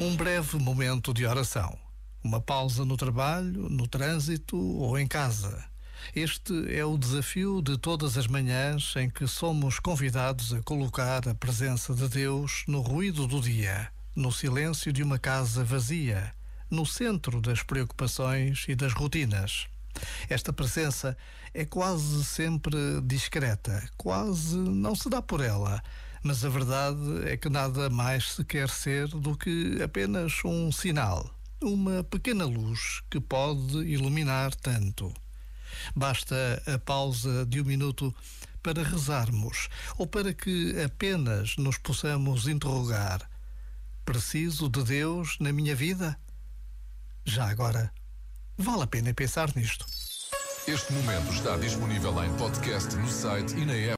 Um breve momento de oração. Uma pausa no trabalho, no trânsito ou em casa. Este é o desafio de todas as manhãs em que somos convidados a colocar a presença de Deus no ruído do dia, no silêncio de uma casa vazia, no centro das preocupações e das rotinas. Esta presença é quase sempre discreta, quase não se dá por ela mas a verdade é que nada mais se quer ser do que apenas um sinal, uma pequena luz que pode iluminar tanto. Basta a pausa de um minuto para rezarmos ou para que apenas nos possamos interrogar: preciso de Deus na minha vida? Já agora, vale a pena pensar nisto. Este momento está disponível em podcast no site e na app.